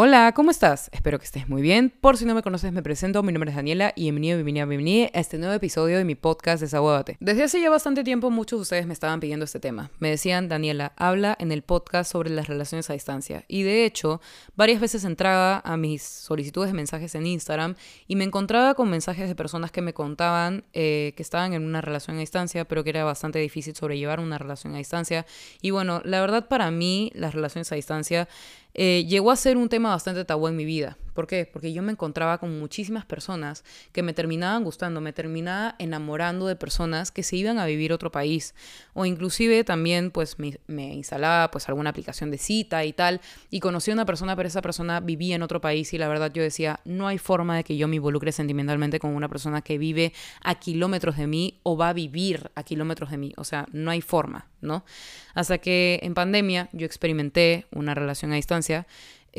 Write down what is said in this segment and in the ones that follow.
Hola, ¿cómo estás? Espero que estés muy bien. Por si no me conoces, me presento. Mi nombre es Daniela y bienvenido, bienvenida, bienvenida a este nuevo episodio de mi podcast Desaguádate. Desde hace ya bastante tiempo, muchos de ustedes me estaban pidiendo este tema. Me decían, Daniela, habla en el podcast sobre las relaciones a distancia. Y de hecho, varias veces entraba a mis solicitudes de mensajes en Instagram y me encontraba con mensajes de personas que me contaban eh, que estaban en una relación a distancia, pero que era bastante difícil sobrellevar una relación a distancia. Y bueno, la verdad para mí, las relaciones a distancia eh, llegó a ser un tema bastante tabú en mi vida. ¿Por qué? Porque yo me encontraba con muchísimas personas que me terminaban gustando, me terminaba enamorando de personas que se iban a vivir a otro país. O inclusive también pues me, instalaba pues alguna aplicación de cita y tal y conocí una persona, pero esa persona vivía en otro país y la verdad yo decía, no hay forma de que yo me involucre sentimentalmente con una persona que vive a kilómetros de mí o va a vivir a kilómetros de mí. O sea, no hay forma, ¿no? Hasta que en pandemia yo experimenté una relación a distancia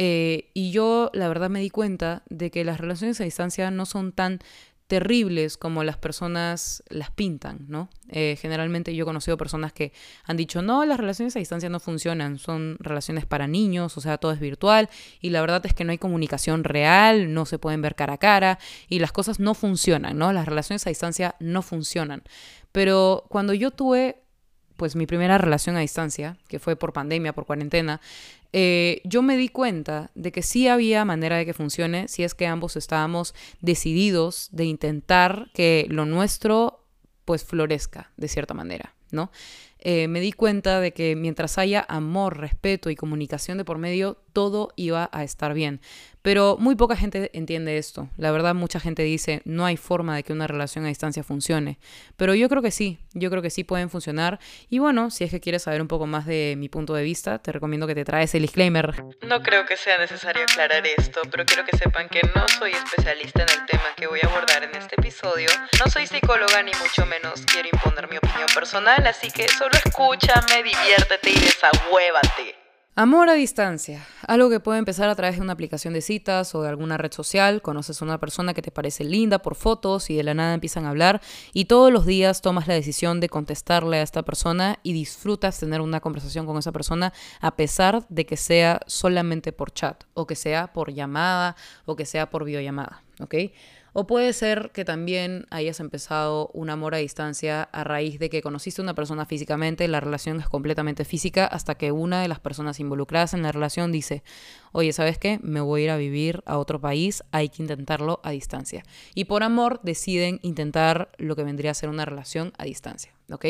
eh, y yo, la verdad, me di cuenta de que las relaciones a distancia no son tan terribles como las personas las pintan, ¿no? Eh, generalmente yo he conocido personas que han dicho, no, las relaciones a distancia no funcionan, son relaciones para niños, o sea, todo es virtual, y la verdad es que no hay comunicación real, no se pueden ver cara a cara, y las cosas no funcionan, ¿no? Las relaciones a distancia no funcionan. Pero cuando yo tuve pues mi primera relación a distancia, que fue por pandemia, por cuarentena, eh, yo me di cuenta de que sí había manera de que funcione si es que ambos estábamos decididos de intentar que lo nuestro pues florezca de cierta manera, ¿no? Eh, me di cuenta de que mientras haya amor, respeto y comunicación de por medio, todo iba a estar bien. Pero muy poca gente entiende esto. La verdad, mucha gente dice, no hay forma de que una relación a distancia funcione. Pero yo creo que sí, yo creo que sí pueden funcionar. Y bueno, si es que quieres saber un poco más de mi punto de vista, te recomiendo que te traes el disclaimer. No creo que sea necesario aclarar esto, pero quiero que sepan que no soy especialista en el tema que voy a abordar en este episodio. No soy psicóloga ni mucho menos quiero imponer mi opinión personal, así que solo escúchame, diviértete y desahuévate. Amor a distancia, algo que puede empezar a través de una aplicación de citas o de alguna red social, conoces a una persona que te parece linda por fotos y de la nada empiezan a hablar y todos los días tomas la decisión de contestarle a esta persona y disfrutas tener una conversación con esa persona a pesar de que sea solamente por chat o que sea por llamada o que sea por videollamada, ¿ok? O puede ser que también hayas empezado un amor a distancia a raíz de que conociste a una persona físicamente, la relación es completamente física, hasta que una de las personas involucradas en la relación dice, oye, ¿sabes qué? Me voy a ir a vivir a otro país, hay que intentarlo a distancia. Y por amor deciden intentar lo que vendría a ser una relación a distancia. ¿ok?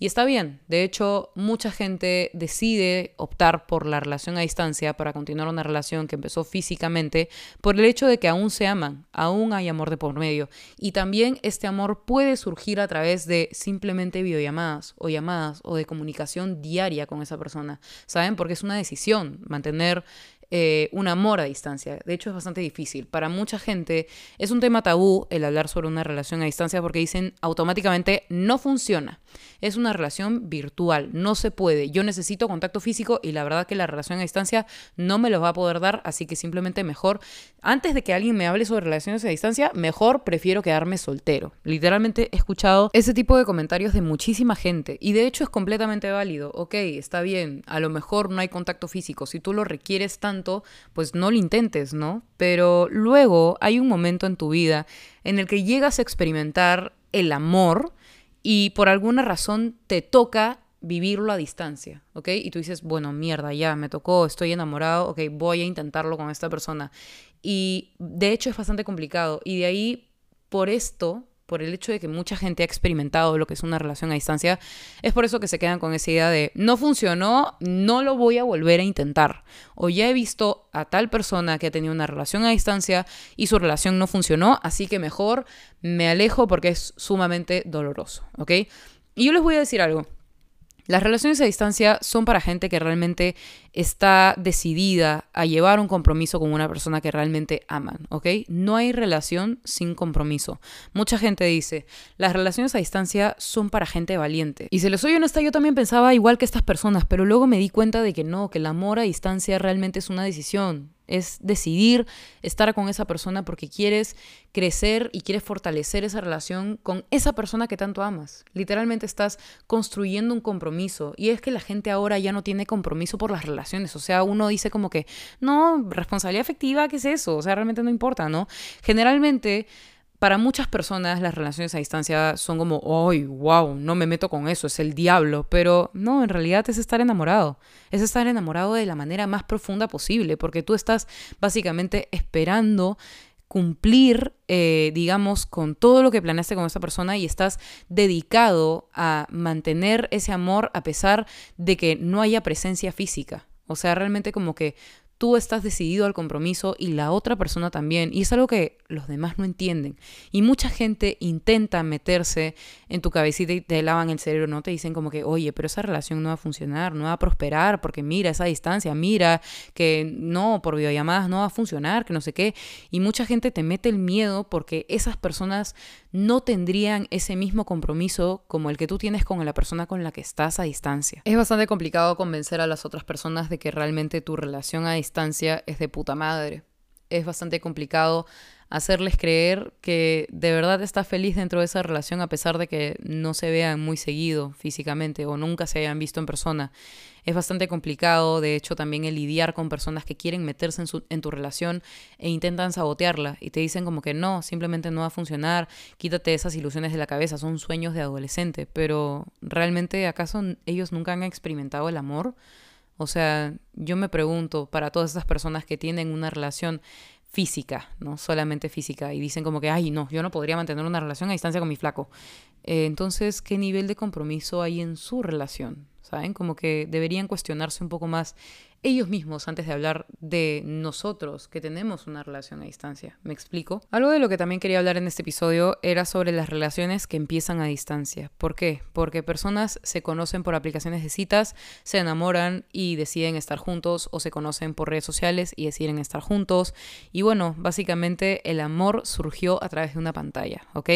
Y está bien, de hecho, mucha gente decide optar por la relación a distancia para continuar una relación que empezó físicamente por el hecho de que aún se aman, aún hay amor de por medio. Y también este amor puede surgir a través de simplemente videollamadas o llamadas o de comunicación diaria con esa persona, ¿saben? Porque es una decisión mantener eh, un amor a distancia. De hecho, es bastante difícil. Para mucha gente es un tema tabú el hablar sobre una relación a distancia porque dicen automáticamente no funciona. Es una relación virtual, no se puede. Yo necesito contacto físico y la verdad que la relación a distancia no me lo va a poder dar, así que simplemente mejor, antes de que alguien me hable sobre relaciones a distancia, mejor prefiero quedarme soltero. Literalmente he escuchado ese tipo de comentarios de muchísima gente y de hecho es completamente válido. Ok, está bien, a lo mejor no hay contacto físico. Si tú lo requieres tanto, pues no lo intentes, ¿no? Pero luego hay un momento en tu vida en el que llegas a experimentar el amor y por alguna razón te toca vivirlo a distancia, ¿ok? Y tú dices, bueno, mierda, ya, me tocó, estoy enamorado, ok, voy a intentarlo con esta persona. Y de hecho es bastante complicado. Y de ahí, por esto, por el hecho de que mucha gente ha experimentado lo que es una relación a distancia, es por eso que se quedan con esa idea de no funcionó, no lo voy a volver a intentar. O ya he visto a tal persona que ha tenido una relación a distancia y su relación no funcionó, así que mejor me alejo porque es sumamente doloroso, ¿ok? Y yo les voy a decir algo. Las relaciones a distancia son para gente que realmente está decidida a llevar un compromiso con una persona que realmente aman, ¿ok? No hay relación sin compromiso. Mucha gente dice, las relaciones a distancia son para gente valiente. Y si les soy honesta, yo también pensaba igual que estas personas, pero luego me di cuenta de que no, que el amor a distancia realmente es una decisión es decidir estar con esa persona porque quieres crecer y quieres fortalecer esa relación con esa persona que tanto amas. Literalmente estás construyendo un compromiso y es que la gente ahora ya no tiene compromiso por las relaciones, o sea, uno dice como que, no, responsabilidad afectiva, ¿qué es eso? O sea, realmente no importa, ¿no? Generalmente para muchas personas las relaciones a distancia son como, ¡ay, wow! No me meto con eso, es el diablo. Pero no, en realidad es estar enamorado. Es estar enamorado de la manera más profunda posible, porque tú estás básicamente esperando cumplir, eh, digamos, con todo lo que planeaste con esa persona y estás dedicado a mantener ese amor a pesar de que no haya presencia física. O sea, realmente como que tú estás decidido al compromiso y la otra persona también. Y es algo que los demás no entienden. Y mucha gente intenta meterse en tu cabecita y te lavan el cerebro, ¿no? Te dicen como que, oye, pero esa relación no va a funcionar, no va a prosperar, porque mira esa distancia, mira que no, por videollamadas no va a funcionar, que no sé qué. Y mucha gente te mete el miedo porque esas personas no tendrían ese mismo compromiso como el que tú tienes con la persona con la que estás a distancia. Es bastante complicado convencer a las otras personas de que realmente tu relación a distancia es de puta madre. Es bastante complicado hacerles creer que de verdad estás feliz dentro de esa relación a pesar de que no se vean muy seguido físicamente o nunca se hayan visto en persona. Es bastante complicado, de hecho, también el lidiar con personas que quieren meterse en, en tu relación e intentan sabotearla y te dicen como que no, simplemente no va a funcionar, quítate esas ilusiones de la cabeza, son sueños de adolescente, pero realmente acaso ellos nunca han experimentado el amor? O sea, yo me pregunto, para todas esas personas que tienen una relación física, no solamente física, y dicen como que, ay, no, yo no podría mantener una relación a distancia con mi flaco. Eh, entonces, ¿qué nivel de compromiso hay en su relación? ¿Saben? Como que deberían cuestionarse un poco más ellos mismos antes de hablar de nosotros que tenemos una relación a distancia. ¿Me explico? Algo de lo que también quería hablar en este episodio era sobre las relaciones que empiezan a distancia. ¿Por qué? Porque personas se conocen por aplicaciones de citas, se enamoran y deciden estar juntos o se conocen por redes sociales y deciden estar juntos. Y bueno, básicamente el amor surgió a través de una pantalla, ¿ok?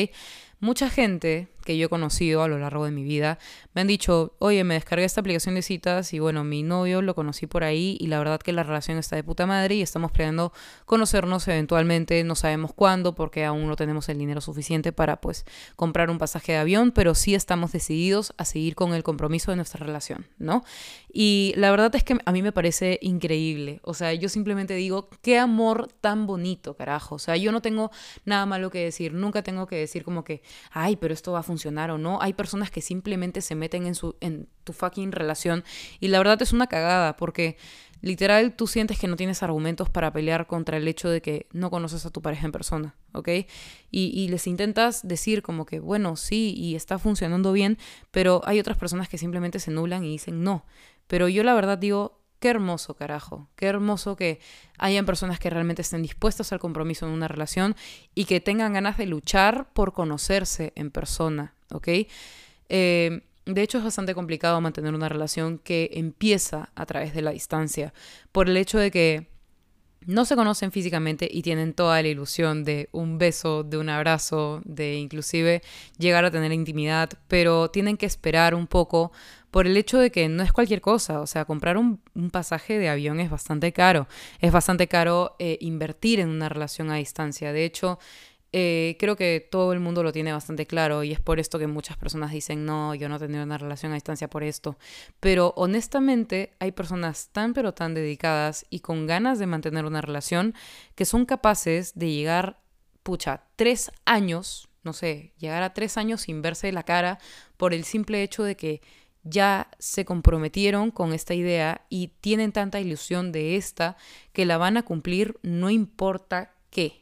Mucha gente que yo he conocido a lo largo de mi vida me han dicho, oye, me descargué esta aplicación de citas y bueno, mi novio lo conocí por ahí y la verdad que la relación está de puta madre y estamos planeando conocernos eventualmente, no sabemos cuándo porque aún no tenemos el dinero suficiente para pues comprar un pasaje de avión, pero sí estamos decididos a seguir con el compromiso de nuestra relación, ¿no? Y la verdad es que a mí me parece increíble, o sea, yo simplemente digo, qué amor tan bonito, carajo, o sea, yo no tengo nada malo que decir, nunca tengo que decir como que ay, pero esto va a o no. Hay personas que simplemente se meten en, su, en tu fucking relación y la verdad es una cagada porque literal tú sientes que no tienes argumentos para pelear contra el hecho de que no conoces a tu pareja en persona, ¿ok? Y, y, les intentas decir como que, bueno, sí, y está funcionando bien, pero hay otras personas que simplemente se nublan y dicen no. Pero yo la verdad digo, Qué hermoso, carajo. Qué hermoso que hayan personas que realmente estén dispuestas al compromiso en una relación y que tengan ganas de luchar por conocerse en persona, ¿ok? Eh, de hecho, es bastante complicado mantener una relación que empieza a través de la distancia, por el hecho de que no se conocen físicamente y tienen toda la ilusión de un beso, de un abrazo, de inclusive llegar a tener intimidad, pero tienen que esperar un poco por el hecho de que no es cualquier cosa, o sea, comprar un, pasaje de avión es bastante caro, es bastante caro eh, invertir en una relación a distancia, de hecho, eh, creo que todo el mundo lo tiene bastante claro y es por esto que muchas personas dicen, no, yo no tendría una relación a distancia por esto. Pero honestamente hay personas tan pero tan dedicadas y con ganas de mantener una relación que son capaces de llegar, pucha, tres años, no sé, llegar a tres años sin verse la cara por el simple hecho de que ya se comprometieron con esta idea y tienen tanta ilusión de esta que la van a cumplir no importa qué,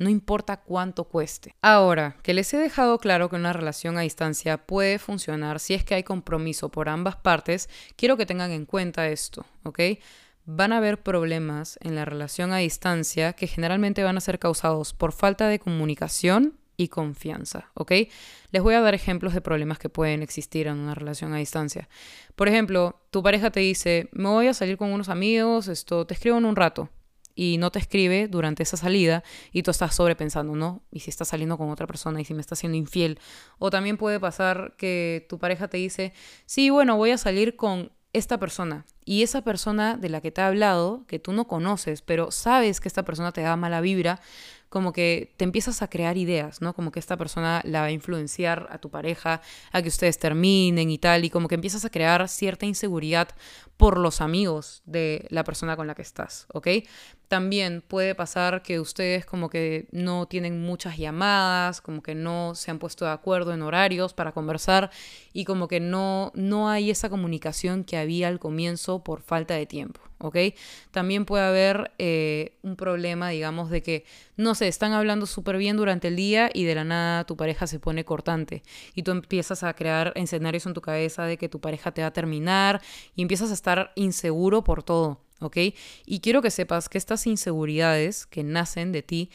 no importa cuánto cueste. Ahora, que les he dejado claro que una relación a distancia puede funcionar si es que hay compromiso por ambas partes, quiero que tengan en cuenta esto, ¿ok? Van a haber problemas en la relación a distancia que generalmente van a ser causados por falta de comunicación y confianza, ¿ok? Les voy a dar ejemplos de problemas que pueden existir en una relación a distancia. Por ejemplo, tu pareja te dice, me voy a salir con unos amigos, esto, te escribo en un rato, y no te escribe durante esa salida y tú estás sobrepensando, ¿no? Y si estás saliendo con otra persona y si me está siendo infiel. O también puede pasar que tu pareja te dice, sí, bueno, voy a salir con esta persona. Y esa persona de la que te ha hablado, que tú no conoces, pero sabes que esta persona te da mala vibra, como que te empiezas a crear ideas, ¿no? Como que esta persona la va a influenciar a tu pareja, a que ustedes terminen y tal, y como que empiezas a crear cierta inseguridad por los amigos de la persona con la que estás, ¿ok? También puede pasar que ustedes como que no tienen muchas llamadas, como que no se han puesto de acuerdo en horarios para conversar y como que no, no hay esa comunicación que había al comienzo por falta de tiempo. ¿Ok? También puede haber eh, un problema, digamos, de que, no sé, están hablando súper bien durante el día y de la nada tu pareja se pone cortante y tú empiezas a crear escenarios en tu cabeza de que tu pareja te va a terminar y empiezas a estar inseguro por todo, ¿ok? Y quiero que sepas que estas inseguridades que nacen de ti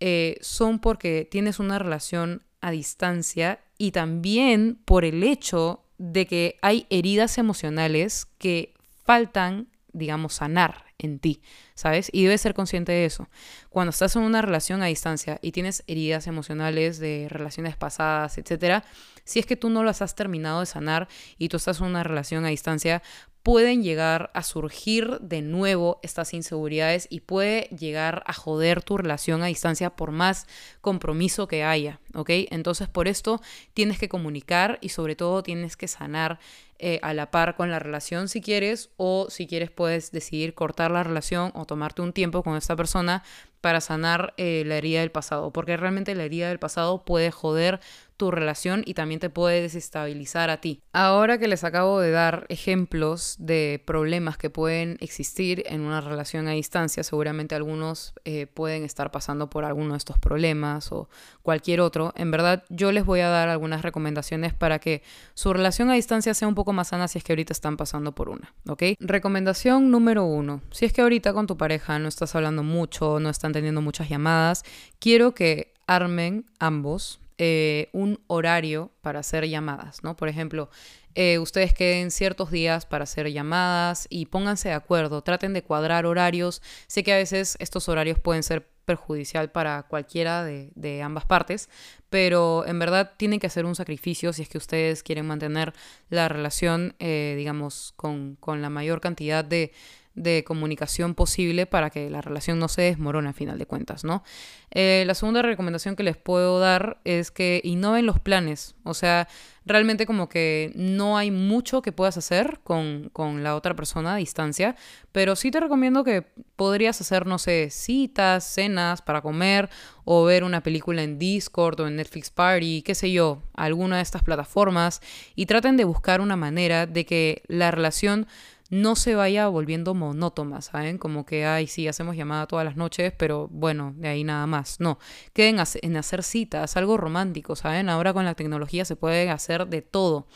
eh, son porque tienes una relación a distancia y también por el hecho de que hay heridas emocionales que faltan digamos, sanar en ti, ¿sabes? Y debes ser consciente de eso. Cuando estás en una relación a distancia y tienes heridas emocionales de relaciones pasadas, etcétera, si es que tú no las has terminado de sanar y tú estás en una relación a distancia, pueden llegar a surgir de nuevo estas inseguridades y puede llegar a joder tu relación a distancia por más compromiso que haya, ¿ok? Entonces por esto tienes que comunicar y sobre todo tienes que sanar eh, a la par con la relación si quieres o si quieres puedes decidir cortar la relación tomarte un tiempo con esta persona para sanar eh, la herida del pasado, porque realmente la herida del pasado puede joder tu relación y también te puede desestabilizar a ti. Ahora que les acabo de dar ejemplos de problemas que pueden existir en una relación a distancia, seguramente algunos eh, pueden estar pasando por alguno de estos problemas o cualquier otro. En verdad, yo les voy a dar algunas recomendaciones para que su relación a distancia sea un poco más sana si es que ahorita están pasando por una, ¿ok? Recomendación número uno. Si es que ahorita con tu pareja no estás hablando mucho, no están teniendo muchas llamadas, quiero que armen ambos eh, un horario para hacer llamadas, ¿no? Por ejemplo, eh, ustedes queden ciertos días para hacer llamadas y pónganse de acuerdo, traten de cuadrar horarios. Sé que a veces estos horarios pueden ser perjudicial para cualquiera de, ambas partes, pero en verdad tienen que hacer un sacrificio si es que ustedes quieren mantener la relación, eh, digamos, con, con la mayor cantidad de de comunicación posible para que la relación no se desmorone a final de cuentas, ¿no? Eh, la segunda recomendación que les puedo dar es que innoven los planes, o sea, realmente como que no hay mucho que puedas hacer con, con la otra persona a distancia, pero sí te recomiendo que podrías hacer, no sé, citas, cenas para comer o ver una película en Discord o en Netflix Party, qué sé yo, alguna de estas plataformas y traten de buscar una manera de que la relación no se vaya volviendo monótona, ¿saben? Como que, ay, sí, hacemos llamada todas las noches, pero bueno, de ahí nada más. No, queden en hacer citas, algo romántico, ¿saben? Ahora con la tecnología se puede hacer de todo.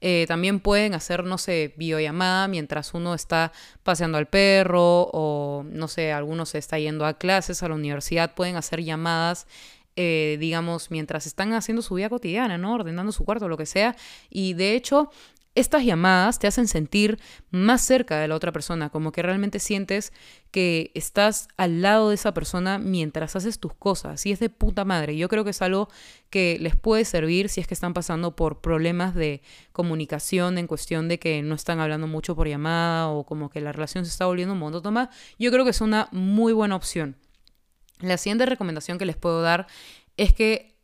Eh, también pueden hacer, no sé, videollamada mientras uno está paseando al perro o, no sé, alguno se está yendo a clases, a la universidad, pueden hacer llamadas. Eh, digamos, mientras están haciendo su vida cotidiana, ¿no? Ordenando su cuarto, lo que sea. Y de hecho, estas llamadas te hacen sentir más cerca de la otra persona, como que realmente sientes que estás al lado de esa persona mientras haces tus cosas. Y es de puta madre. Yo creo que es algo que les puede servir si es que están pasando por problemas de comunicación en cuestión de que no están hablando mucho por llamada o como que la relación se está volviendo un monótona. Yo creo que es una muy buena opción. La siguiente recomendación que les puedo dar es que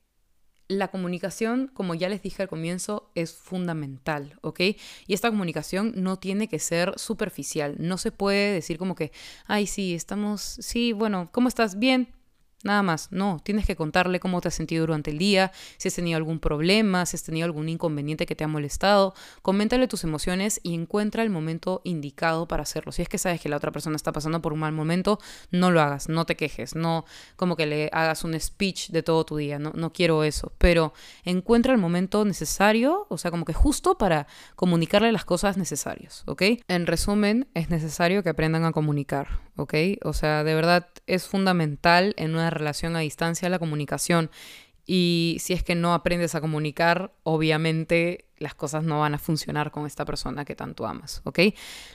la comunicación, como ya les dije al comienzo, es fundamental, ¿ok? Y esta comunicación no tiene que ser superficial. No se puede decir como que, ay, sí, estamos, sí, bueno, ¿cómo estás? Bien, Nada más, no, tienes que contarle cómo te has sentido durante el día, si has tenido algún problema, si has tenido algún inconveniente que te ha molestado, coméntale tus emociones y encuentra el momento indicado para hacerlo. Si es que sabes que la otra persona está pasando por un mal momento, no lo hagas, no te quejes, no como que le hagas un speech de todo tu día, no, no quiero eso, pero encuentra el momento necesario, o sea, como que justo para comunicarle las cosas necesarias, ¿ok? En resumen, es necesario que aprendan a comunicar, ¿ok? O sea, de verdad es fundamental en una relación a distancia la comunicación. Y si es que no aprendes a comunicar, obviamente las cosas no van a funcionar con esta persona que tanto amas, ¿ok?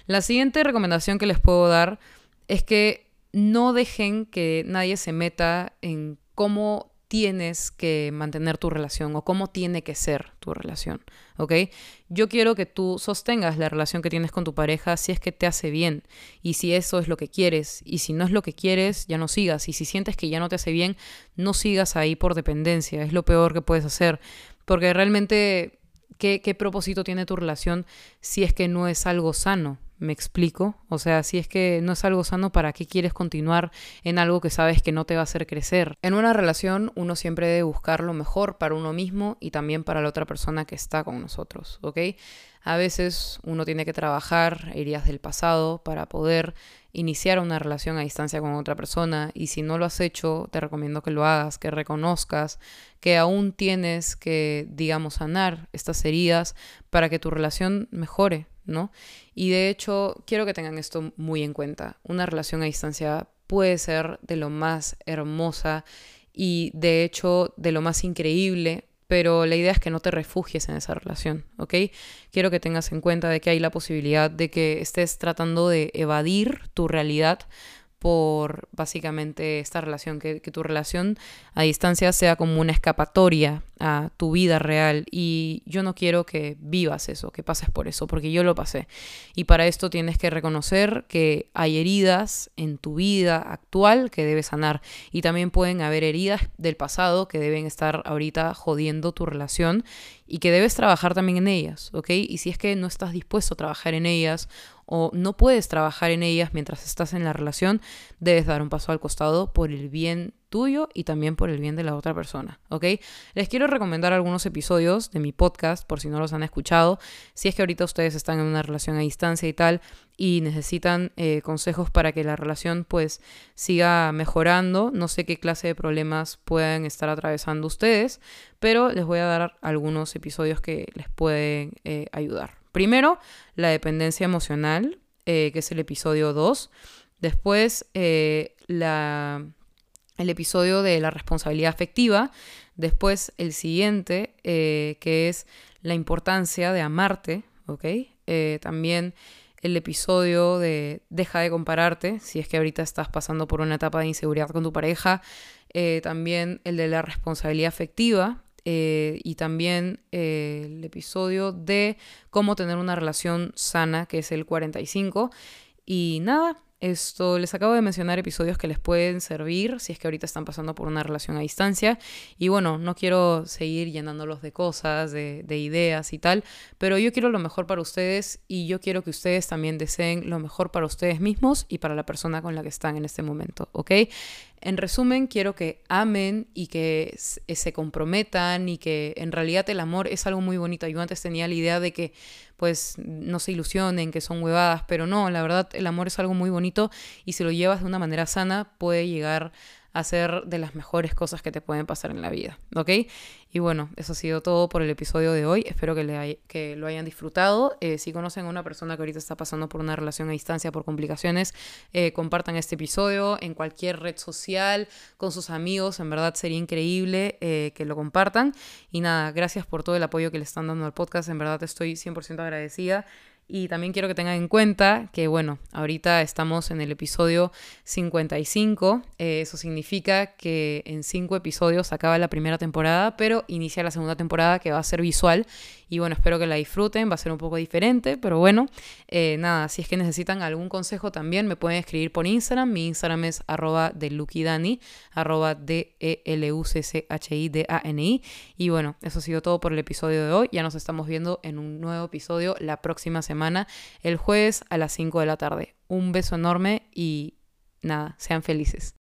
La siguiente recomendación que les puedo dar es que no dejen que nadie se meta en cómo tienes que mantener tu relación o cómo tiene que ser tu relación, ¿ok? Yo quiero que tú sostengas la relación que tienes con tu pareja si es que te hace bien y si eso es lo que quieres y si no es lo que quieres, ya no sigas y si sientes que ya no te hace bien, no sigas ahí por dependencia, es lo peor que puedes hacer, porque realmente, ¿qué, propósito tiene tu relación si es que no es algo sano? Me explico. O sea, si es que no es algo sano, ¿para qué quieres continuar en algo que sabes que no te va a hacer crecer? En una relación uno siempre debe buscar lo mejor para uno mismo y también para la otra persona que está con nosotros, ¿ok? A veces uno tiene que trabajar heridas del pasado para poder iniciar una relación a distancia con otra persona y si no lo has hecho, te recomiendo que lo hagas, que reconozcas que aún tienes que, digamos, sanar estas heridas para que tu relación mejore, ¿no? Y de hecho, quiero que tengan esto muy en cuenta. Una relación a distancia puede ser de lo más hermosa y de hecho de lo más increíble, pero la idea es que no te refugies en esa relación, ¿ok? Quiero que tengas en cuenta de que hay la posibilidad de que estés tratando de evadir tu realidad por básicamente esta relación, que, tu relación a distancia sea como una escapatoria a tu vida real y yo no quiero que vivas eso, que pases por eso, porque yo lo pasé. Y para esto tienes que reconocer que hay heridas en tu vida actual que debes sanar y también pueden haber heridas del pasado que deben estar ahorita jodiendo tu relación y que debes trabajar también en ellas, ¿ok? Y si es que no estás dispuesto a trabajar en ellas o no puedes trabajar en ellas mientras estás en la relación, debes dar un paso al costado por el bien tuyo y también por el bien de la otra persona, ¿ok? Les quiero recomendar algunos episodios de mi podcast por si no los han escuchado. Si es que ahorita ustedes están en una relación a distancia y tal y necesitan eh, consejos para que la relación pues siga mejorando, no sé qué clase de problemas puedan estar atravesando ustedes, pero les voy a dar algunos episodios que les pueden eh, ayudar. Primero, la dependencia emocional, eh, que es el episodio 2. Después, la, el episodio de la responsabilidad afectiva. Después, el siguiente, eh, que es la importancia de amarte, ¿ok? también el episodio de deja de compararte, si es que ahorita estás pasando por una etapa de inseguridad con tu pareja. también el de la responsabilidad afectiva, eh, y también eh, el episodio de cómo tener una relación sana, que es el 45. Y nada, esto les acabo de mencionar episodios que les pueden servir si es que ahorita están pasando por una relación a distancia. Y bueno, no quiero seguir llenándolos de cosas, de, de, ideas y tal, pero yo quiero lo mejor para ustedes y yo quiero que ustedes también deseen lo mejor para ustedes mismos y para la persona con la que están en este momento, ¿ok? En resumen, quiero que amen y que eh, se comprometan y que en realidad el amor es algo muy bonito. Yo antes tenía la idea de que pues no se ilusionen, que son huevadas, pero no, la verdad el amor es algo muy bonito y si lo llevas de una manera sana puede llegar ser de las mejores cosas que te pueden pasar en la vida, ¿ok? Y bueno, eso ha sido todo por el episodio de hoy. Espero que, le que lo hayan disfrutado. Eh, si conocen a una persona que ahorita está pasando por una relación a distancia por complicaciones, eh, compartan este episodio en cualquier red social, con sus amigos. En verdad sería increíble eh, que lo compartan. Y nada, gracias por todo el apoyo que le están dando al podcast. En verdad estoy 100% agradecida. Y también quiero que tengan en cuenta que, bueno, ahorita estamos en el episodio 55. Eh, eso significa que en cinco episodios acaba la primera temporada, pero inicia la segunda temporada que va a ser visual. Y bueno, espero que la disfruten. Va a ser un poco diferente, pero bueno, eh, nada, si es que necesitan algún consejo también me pueden escribir por Instagram. Mi Instagram es arroba de arroba D-E-L-U-C-C-H-I-D-A-N-I. Y bueno, eso ha sido todo por el episodio de hoy. Ya nos estamos viendo en un nuevo episodio la próxima semana el jueves a las 5 de la tarde. Un beso enorme y nada, sean felices.